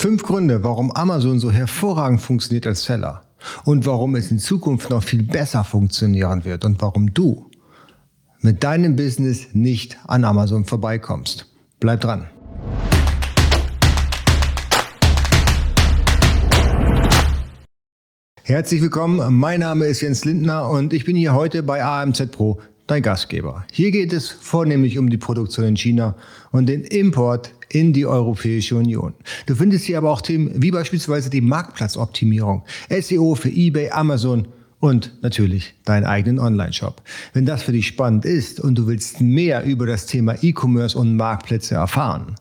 Fünf Gründe, warum Amazon so hervorragend funktioniert als Seller und warum es in Zukunft noch viel besser funktionieren wird und warum du mit deinem Business nicht an Amazon vorbeikommst. Bleib dran. Herzlich willkommen, mein Name ist Jens Lindner und ich bin hier heute bei AMZ Pro, dein Gastgeber. Hier geht es vornehmlich um die Produktion in China und den Import in die Europäische Union. Du findest hier aber auch Themen wie beispielsweise die Marktplatzoptimierung, SEO für eBay, Amazon und natürlich deinen eigenen Online-Shop. Wenn das für dich spannend ist und du willst mehr über das Thema E-Commerce und Marktplätze erfahren,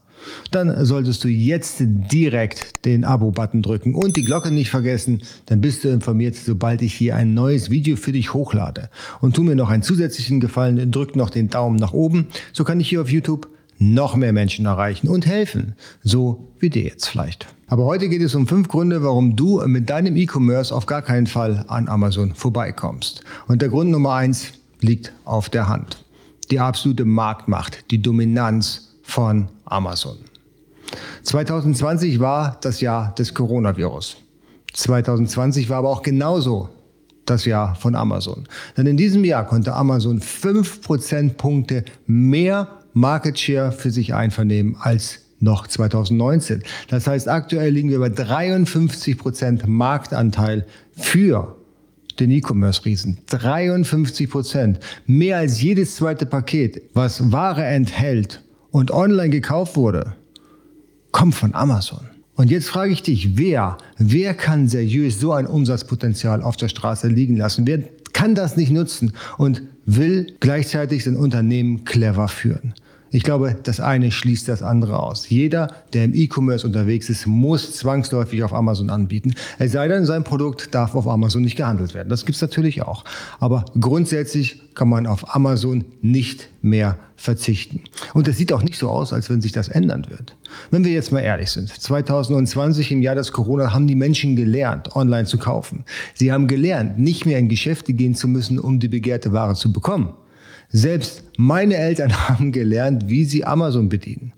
dann solltest du jetzt direkt den Abo-Button drücken und die Glocke nicht vergessen, dann bist du informiert, sobald ich hier ein neues Video für dich hochlade. Und tu mir noch einen zusätzlichen Gefallen, drück noch den Daumen nach oben, so kann ich hier auf YouTube noch mehr Menschen erreichen und helfen, so wie dir jetzt vielleicht. Aber heute geht es um fünf Gründe, warum du mit deinem E-Commerce auf gar keinen Fall an Amazon vorbeikommst. Und der Grund Nummer eins liegt auf der Hand. Die absolute Marktmacht, die Dominanz von Amazon. 2020 war das Jahr des Coronavirus. 2020 war aber auch genauso das Jahr von Amazon. Denn in diesem Jahr konnte Amazon fünf Prozentpunkte mehr Market Share für sich einvernehmen als noch 2019. Das heißt, aktuell liegen wir bei 53 Prozent Marktanteil für den E-Commerce-Riesen. 53 Prozent. Mehr als jedes zweite Paket, was Ware enthält und online gekauft wurde, kommt von Amazon. Und jetzt frage ich dich, wer, wer kann seriös so ein Umsatzpotenzial auf der Straße liegen lassen? Wer kann das nicht nutzen und will gleichzeitig sein Unternehmen clever führen? Ich glaube, das eine schließt das andere aus. Jeder, der im E-Commerce unterwegs ist, muss zwangsläufig auf Amazon anbieten. Es sei denn, sein Produkt darf auf Amazon nicht gehandelt werden. Das gibt's natürlich auch. Aber grundsätzlich kann man auf Amazon nicht mehr verzichten. Und es sieht auch nicht so aus, als wenn sich das ändern wird. Wenn wir jetzt mal ehrlich sind, 2020 im Jahr des Corona haben die Menschen gelernt, online zu kaufen. Sie haben gelernt, nicht mehr in Geschäfte gehen zu müssen, um die begehrte Ware zu bekommen. Selbst meine Eltern haben gelernt, wie sie Amazon bedienen.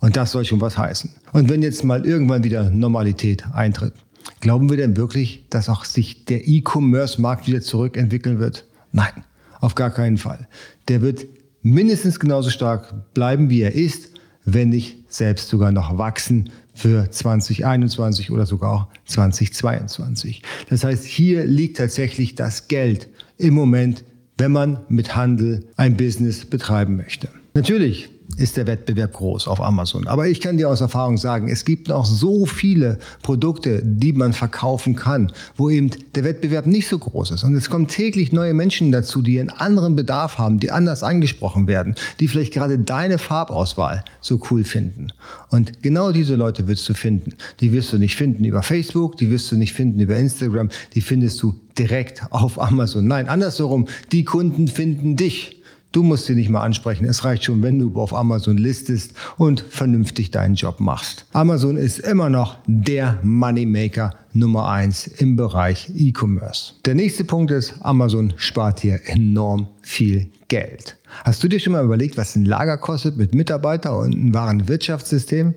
Und das soll schon was heißen. Und wenn jetzt mal irgendwann wieder Normalität eintritt, glauben wir denn wirklich, dass auch sich der E-Commerce-Markt wieder zurückentwickeln wird? Nein, auf gar keinen Fall. Der wird mindestens genauso stark bleiben, wie er ist, wenn nicht selbst sogar noch wachsen für 2021 oder sogar auch 2022. Das heißt, hier liegt tatsächlich das Geld im Moment wenn man mit Handel ein Business betreiben möchte. Natürlich ist der Wettbewerb groß auf Amazon. Aber ich kann dir aus Erfahrung sagen, es gibt noch so viele Produkte, die man verkaufen kann, wo eben der Wettbewerb nicht so groß ist. Und es kommen täglich neue Menschen dazu, die einen anderen Bedarf haben, die anders angesprochen werden, die vielleicht gerade deine Farbauswahl so cool finden. Und genau diese Leute wirst du finden. Die wirst du nicht finden über Facebook, die wirst du nicht finden über Instagram, die findest du direkt auf Amazon. Nein, andersherum, die Kunden finden dich. Du musst sie nicht mal ansprechen. Es reicht schon, wenn du auf Amazon listest und vernünftig deinen Job machst. Amazon ist immer noch der Moneymaker Nummer eins im Bereich E-Commerce. Der nächste Punkt ist, Amazon spart hier enorm viel Geld. Hast du dir schon mal überlegt, was ein Lager kostet mit Mitarbeiter und einem wahren Wirtschaftssystem?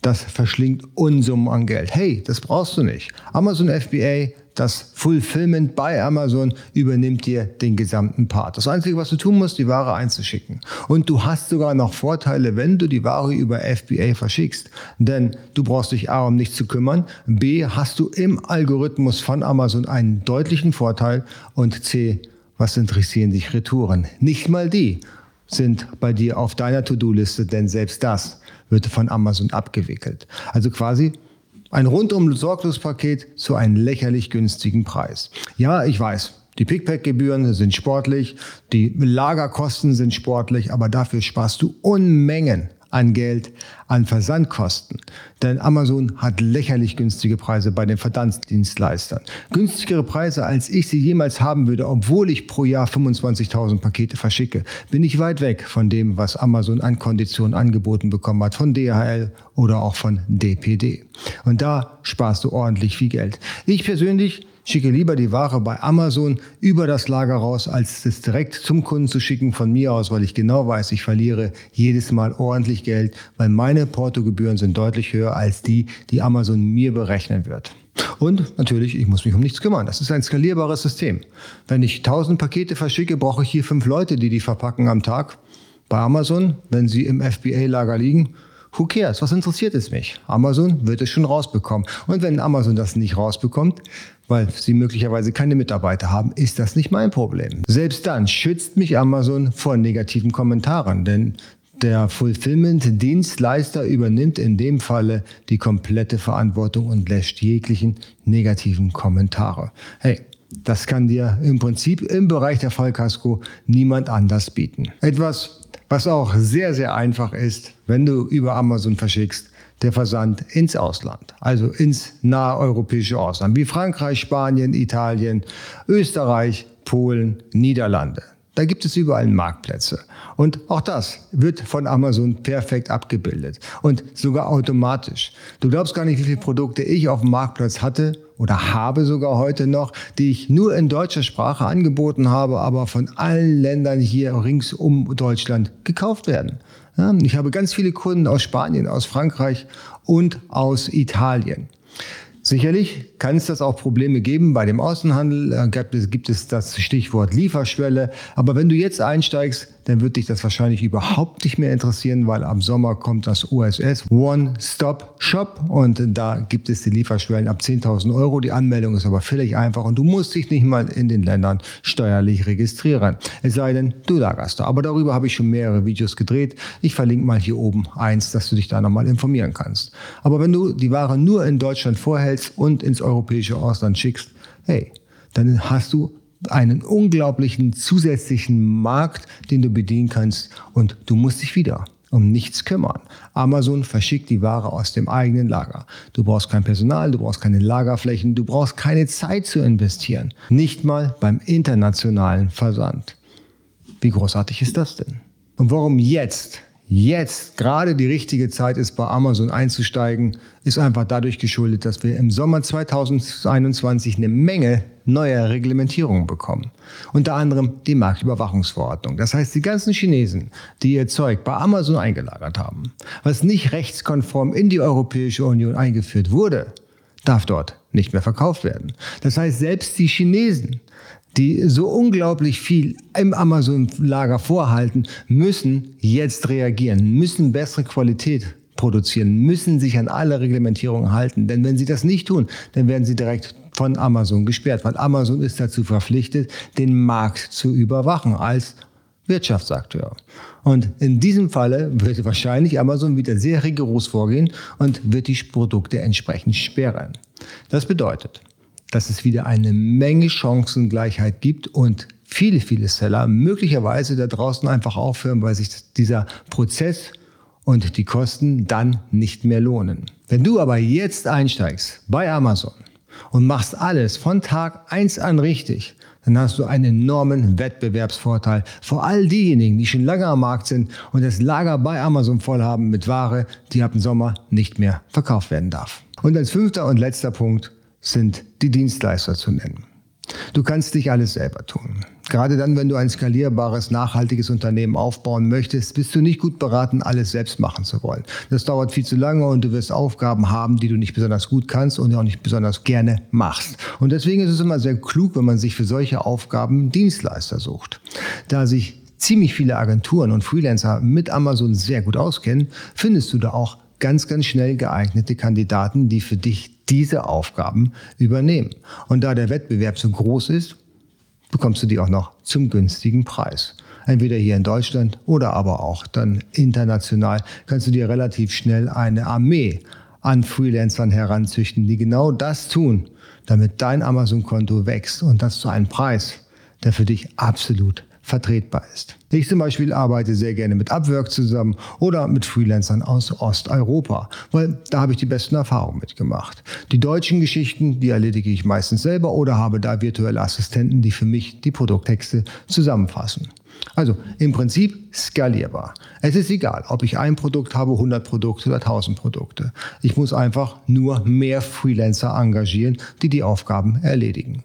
Das verschlingt Unsummen an Geld. Hey, das brauchst du nicht. Amazon FBA das Fulfillment bei Amazon übernimmt dir den gesamten Part. Das Einzige, was du tun musst, die Ware einzuschicken. Und du hast sogar noch Vorteile, wenn du die Ware über FBA verschickst. Denn du brauchst dich A, um nichts zu kümmern. B, hast du im Algorithmus von Amazon einen deutlichen Vorteil. Und C, was interessieren dich Retouren? Nicht mal die sind bei dir auf deiner To-Do-Liste, denn selbst das wird von Amazon abgewickelt. Also quasi ein rundum sorglos Paket zu einem lächerlich günstigen Preis. Ja, ich weiß. Die Pickpack-Gebühren sind sportlich, die Lagerkosten sind sportlich, aber dafür sparst du Unmengen an Geld an Versandkosten. Denn Amazon hat lächerlich günstige Preise bei den Verdandsdienstleistern. Günstigere Preise, als ich sie jemals haben würde, obwohl ich pro Jahr 25.000 Pakete verschicke. Bin ich weit weg von dem, was Amazon an Konditionen angeboten bekommen hat, von DHL oder auch von DPD. Und da sparst du ordentlich viel Geld. Ich persönlich schicke lieber die Ware bei Amazon über das Lager raus, als es direkt zum Kunden zu schicken von mir aus, weil ich genau weiß, ich verliere jedes Mal ordentlich Geld, weil meine Portogebühren sind deutlich höher als die, die Amazon mir berechnen wird. Und natürlich, ich muss mich um nichts kümmern. Das ist ein skalierbares System. Wenn ich 1000 Pakete verschicke, brauche ich hier fünf Leute, die die verpacken am Tag. Bei Amazon, wenn sie im FBA-Lager liegen, who cares? Was interessiert es mich? Amazon wird es schon rausbekommen. Und wenn Amazon das nicht rausbekommt, weil sie möglicherweise keine Mitarbeiter haben, ist das nicht mein Problem. Selbst dann schützt mich Amazon vor negativen Kommentaren, denn der Fulfillment-Dienstleister übernimmt in dem Falle die komplette Verantwortung und lässt jeglichen negativen Kommentare. Hey, das kann dir im Prinzip im Bereich der Fallkasko niemand anders bieten. Etwas, was auch sehr, sehr einfach ist, wenn du über Amazon verschickst, der Versand ins Ausland, also ins nahe europäische Ausland, wie Frankreich, Spanien, Italien, Österreich, Polen, Niederlande. Da gibt es überall Marktplätze. Und auch das wird von Amazon perfekt abgebildet und sogar automatisch. Du glaubst gar nicht, wie viele Produkte ich auf dem Marktplatz hatte oder habe sogar heute noch, die ich nur in deutscher Sprache angeboten habe, aber von allen Ländern hier rings um Deutschland gekauft werden. Ja, ich habe ganz viele Kunden aus Spanien, aus Frankreich und aus Italien. Sicherlich kann es das auch Probleme geben bei dem Außenhandel. Äh, gibt es das Stichwort Lieferschwelle. Aber wenn du jetzt einsteigst, dann wird dich das wahrscheinlich überhaupt nicht mehr interessieren, weil am Sommer kommt das OSS One-Stop-Shop und da gibt es die Lieferschwellen ab 10.000 Euro. Die Anmeldung ist aber völlig einfach und du musst dich nicht mal in den Ländern steuerlich registrieren. Es sei denn, du lagerst da. Aber darüber habe ich schon mehrere Videos gedreht. Ich verlinke mal hier oben eins, dass du dich da nochmal informieren kannst. Aber wenn du die Ware nur in Deutschland vorhältst und ins europäische Ausland schickst, hey, dann hast du einen unglaublichen zusätzlichen Markt, den du bedienen kannst und du musst dich wieder um nichts kümmern. Amazon verschickt die Ware aus dem eigenen Lager. Du brauchst kein Personal, du brauchst keine Lagerflächen, du brauchst keine Zeit zu investieren. Nicht mal beim internationalen Versand. Wie großartig ist das denn? Und warum jetzt jetzt gerade die richtige Zeit ist, bei Amazon einzusteigen, ist einfach dadurch geschuldet, dass wir im Sommer 2021 eine Menge neuer Reglementierungen bekommen. Unter anderem die Marktüberwachungsverordnung. Das heißt, die ganzen Chinesen, die ihr Zeug bei Amazon eingelagert haben, was nicht rechtskonform in die Europäische Union eingeführt wurde, darf dort nicht mehr verkauft werden. Das heißt, selbst die Chinesen, die so unglaublich viel im Amazon-Lager vorhalten, müssen jetzt reagieren, müssen bessere Qualität produzieren, müssen sich an alle Reglementierungen halten. Denn wenn sie das nicht tun, dann werden sie direkt von Amazon gesperrt, weil Amazon ist dazu verpflichtet, den Markt zu überwachen als Wirtschaftsakteur. Und in diesem Falle wird wahrscheinlich Amazon wieder sehr rigoros vorgehen und wird die Produkte entsprechend sperren. Das bedeutet, dass es wieder eine Menge Chancengleichheit gibt und viele, viele Seller möglicherweise da draußen einfach aufhören, weil sich dieser Prozess und die Kosten dann nicht mehr lohnen. Wenn du aber jetzt einsteigst bei Amazon und machst alles von Tag eins an richtig, dann hast du einen enormen Wettbewerbsvorteil vor all diejenigen, die schon lange am Markt sind und das Lager bei Amazon voll haben mit Ware, die ab dem Sommer nicht mehr verkauft werden darf. Und als fünfter und letzter Punkt, sind die Dienstleister zu nennen. Du kannst nicht alles selber tun. Gerade dann, wenn du ein skalierbares, nachhaltiges Unternehmen aufbauen möchtest, bist du nicht gut beraten, alles selbst machen zu wollen. Das dauert viel zu lange und du wirst Aufgaben haben, die du nicht besonders gut kannst und auch nicht besonders gerne machst. Und deswegen ist es immer sehr klug, wenn man sich für solche Aufgaben Dienstleister sucht. Da sich ziemlich viele Agenturen und Freelancer mit Amazon sehr gut auskennen, findest du da auch ganz, ganz schnell geeignete Kandidaten, die für dich diese Aufgaben übernehmen. Und da der Wettbewerb so groß ist, bekommst du die auch noch zum günstigen Preis. Entweder hier in Deutschland oder aber auch dann international kannst du dir relativ schnell eine Armee an Freelancern heranzüchten, die genau das tun, damit dein Amazon-Konto wächst und das zu einem Preis, der für dich absolut vertretbar ist. Ich zum Beispiel arbeite sehr gerne mit Upwork zusammen oder mit Freelancern aus Osteuropa, weil da habe ich die besten Erfahrungen mitgemacht. Die deutschen Geschichten, die erledige ich meistens selber oder habe da virtuelle Assistenten, die für mich die Produkttexte zusammenfassen. Also im Prinzip skalierbar. Es ist egal, ob ich ein Produkt habe, 100 Produkte oder 1000 Produkte. Ich muss einfach nur mehr Freelancer engagieren, die die Aufgaben erledigen.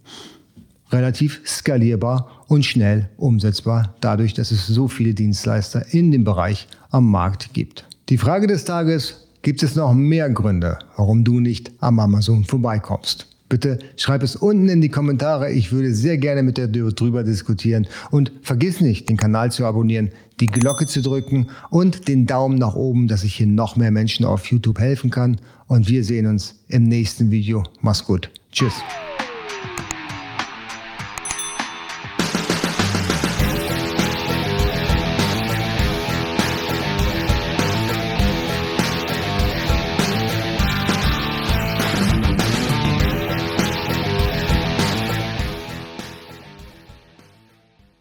Relativ skalierbar und schnell umsetzbar, dadurch, dass es so viele Dienstleister in dem Bereich am Markt gibt. Die Frage des Tages, gibt es noch mehr Gründe, warum du nicht am Amazon vorbeikommst? Bitte schreib es unten in die Kommentare. Ich würde sehr gerne mit dir drüber diskutieren. Und vergiss nicht, den Kanal zu abonnieren, die Glocke zu drücken und den Daumen nach oben, dass ich hier noch mehr Menschen auf YouTube helfen kann. Und wir sehen uns im nächsten Video. Mach's gut. Tschüss.